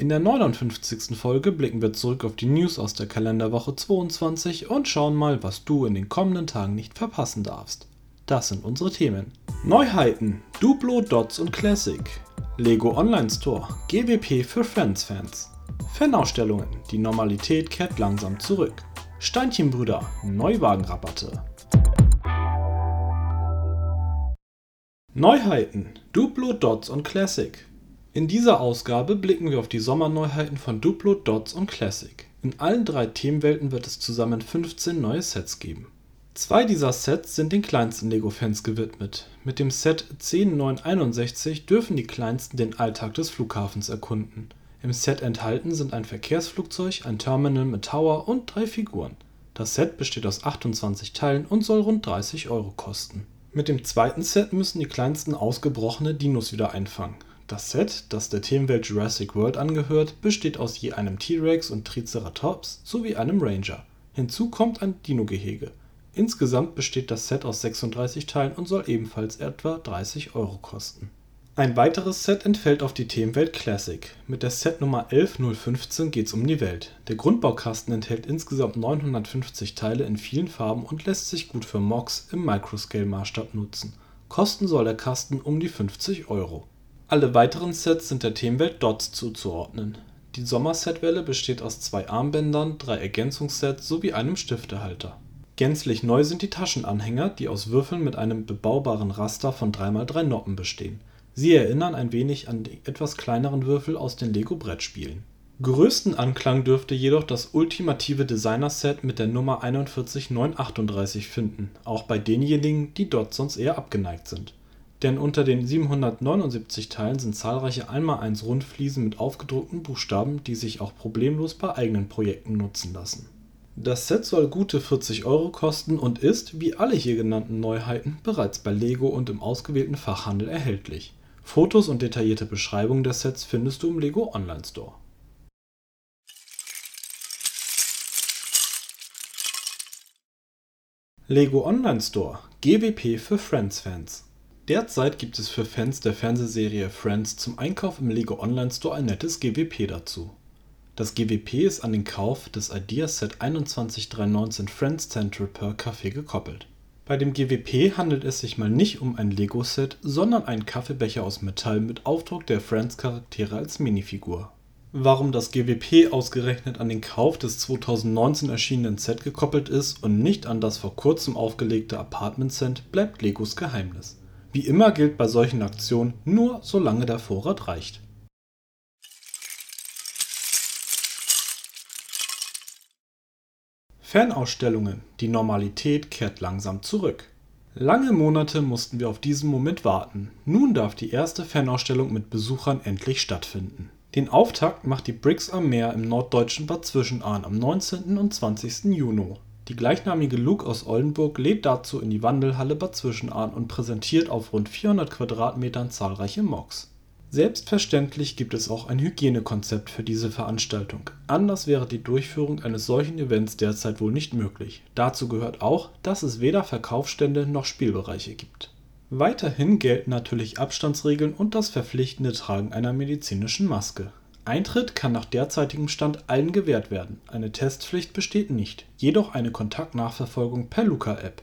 In der 59. Folge blicken wir zurück auf die News aus der Kalenderwoche 22 und schauen mal, was du in den kommenden Tagen nicht verpassen darfst. Das sind unsere Themen. Neuheiten, Duplo, Dots und Classic. Lego Online Store, GWP für Friends-Fans. Fanausstellungen, die Normalität kehrt langsam zurück. Steinchenbrüder, Neuwagenrabatte. Neuheiten, Duplo, Dots und Classic. In dieser Ausgabe blicken wir auf die Sommerneuheiten von Duplo, Dots und Classic. In allen drei Themenwelten wird es zusammen 15 neue Sets geben. Zwei dieser Sets sind den kleinsten Lego-Fans gewidmet. Mit dem Set 10961 dürfen die Kleinsten den Alltag des Flughafens erkunden. Im Set enthalten sind ein Verkehrsflugzeug, ein Terminal mit Tower und drei Figuren. Das Set besteht aus 28 Teilen und soll rund 30 Euro kosten. Mit dem zweiten Set müssen die Kleinsten ausgebrochene Dinos wieder einfangen. Das Set, das der Themenwelt Jurassic World angehört, besteht aus je einem T-Rex und Triceratops sowie einem Ranger. Hinzu kommt ein Dino-Gehege. Insgesamt besteht das Set aus 36 Teilen und soll ebenfalls etwa 30 Euro kosten. Ein weiteres Set entfällt auf die Themenwelt Classic. Mit der Setnummer 11015 geht's um die Welt. Der Grundbaukasten enthält insgesamt 950 Teile in vielen Farben und lässt sich gut für Mocks im Microscale-Maßstab nutzen. Kosten soll der Kasten um die 50 Euro. Alle weiteren Sets sind der Themenwelt Dots zuzuordnen. Die Sommer-Setwelle besteht aus zwei Armbändern, drei Ergänzungssets sowie einem Stiftehalter. Gänzlich neu sind die Taschenanhänger, die aus Würfeln mit einem bebaubaren Raster von 3x3 Noppen bestehen. Sie erinnern ein wenig an die etwas kleineren Würfel aus den Lego-Brettspielen. Größten Anklang dürfte jedoch das ultimative Designer-Set mit der Nummer 41938 finden, auch bei denjenigen, die dort sonst eher abgeneigt sind denn unter den 779 Teilen sind zahlreiche 1x1 Rundfliesen mit aufgedruckten Buchstaben, die sich auch problemlos bei eigenen Projekten nutzen lassen. Das Set soll gute 40 Euro kosten und ist, wie alle hier genannten Neuheiten, bereits bei Lego und im ausgewählten Fachhandel erhältlich. Fotos und detaillierte Beschreibungen der Sets findest du im Lego Online Store. Lego Online Store GWP für Friends Fans Derzeit gibt es für Fans der Fernsehserie Friends zum Einkauf im Lego Online Store ein nettes GWP dazu. Das GWP ist an den Kauf des Ideaset 21319 Friends Central per Café gekoppelt. Bei dem GWP handelt es sich mal nicht um ein Lego-Set, sondern einen Kaffeebecher aus Metall mit Aufdruck der Friends-Charaktere als Minifigur. Warum das GWP ausgerechnet an den Kauf des 2019 erschienenen Set gekoppelt ist und nicht an das vor kurzem aufgelegte Apartment Set, bleibt Legos Geheimnis wie immer gilt bei solchen Aktionen nur solange der Vorrat reicht. Fanausstellungen Die Normalität kehrt langsam zurück. Lange Monate mussten wir auf diesen Moment warten. Nun darf die erste Fanausstellung mit Besuchern endlich stattfinden. Den Auftakt macht die Bricks am Meer im norddeutschen Bad Zwischenahn am 19. und 20. Juni. Die gleichnamige Look aus Oldenburg lädt dazu in die Wandelhalle Bad Zwischenahn und präsentiert auf rund 400 Quadratmetern zahlreiche Mocks. Selbstverständlich gibt es auch ein Hygienekonzept für diese Veranstaltung, anders wäre die Durchführung eines solchen Events derzeit wohl nicht möglich. Dazu gehört auch, dass es weder Verkaufsstände noch Spielbereiche gibt. Weiterhin gelten natürlich Abstandsregeln und das verpflichtende Tragen einer medizinischen Maske Eintritt kann nach derzeitigem Stand allen gewährt werden, eine Testpflicht besteht nicht, jedoch eine Kontaktnachverfolgung per Luca-App.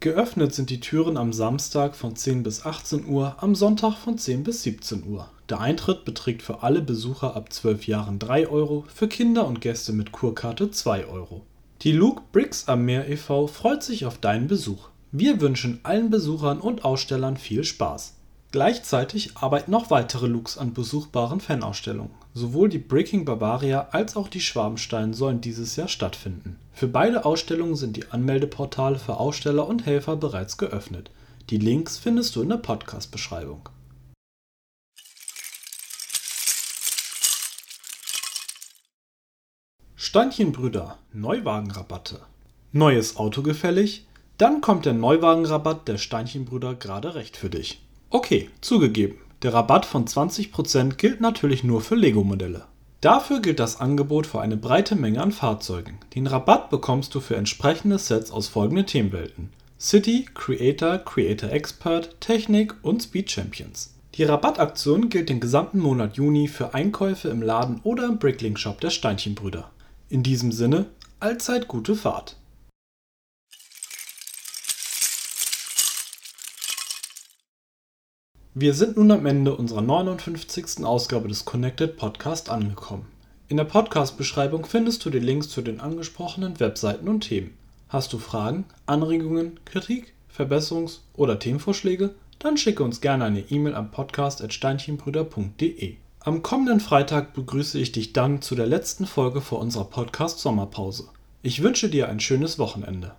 Geöffnet sind die Türen am Samstag von 10 bis 18 Uhr, am Sonntag von 10 bis 17 Uhr. Der Eintritt beträgt für alle Besucher ab 12 Jahren 3 Euro, für Kinder und Gäste mit Kurkarte 2 Euro. Die Luke Bricks am Meer e.V. freut sich auf deinen Besuch. Wir wünschen allen Besuchern und Ausstellern viel Spaß. Gleichzeitig arbeiten noch weitere Looks an besuchbaren Fanausstellungen. Sowohl die Breaking Barbaria als auch die Schwabenstein sollen dieses Jahr stattfinden. Für beide Ausstellungen sind die Anmeldeportale für Aussteller und Helfer bereits geöffnet. Die Links findest du in der Podcast-Beschreibung. Steinchenbrüder Neuwagenrabatte. Neues Auto gefällig? Dann kommt der Neuwagenrabatt der Steinchenbrüder gerade recht für dich. Okay, zugegeben, der Rabatt von 20% gilt natürlich nur für Lego-Modelle. Dafür gilt das Angebot für eine breite Menge an Fahrzeugen. Den Rabatt bekommst du für entsprechende Sets aus folgenden Themenwelten: City, Creator, Creator Expert, Technik und Speed Champions. Die Rabattaktion gilt den gesamten Monat Juni für Einkäufe im Laden oder im Bricklink Shop der Steinchenbrüder. In diesem Sinne, allzeit gute Fahrt! Wir sind nun am Ende unserer 59. Ausgabe des Connected Podcast angekommen. In der Podcast-Beschreibung findest du die Links zu den angesprochenen Webseiten und Themen. Hast du Fragen, Anregungen, Kritik, Verbesserungs- oder Themenvorschläge? Dann schicke uns gerne eine E-Mail am podcast.steinchenbrüder.de. Am kommenden Freitag begrüße ich dich dann zu der letzten Folge vor unserer Podcast-Sommerpause. Ich wünsche dir ein schönes Wochenende.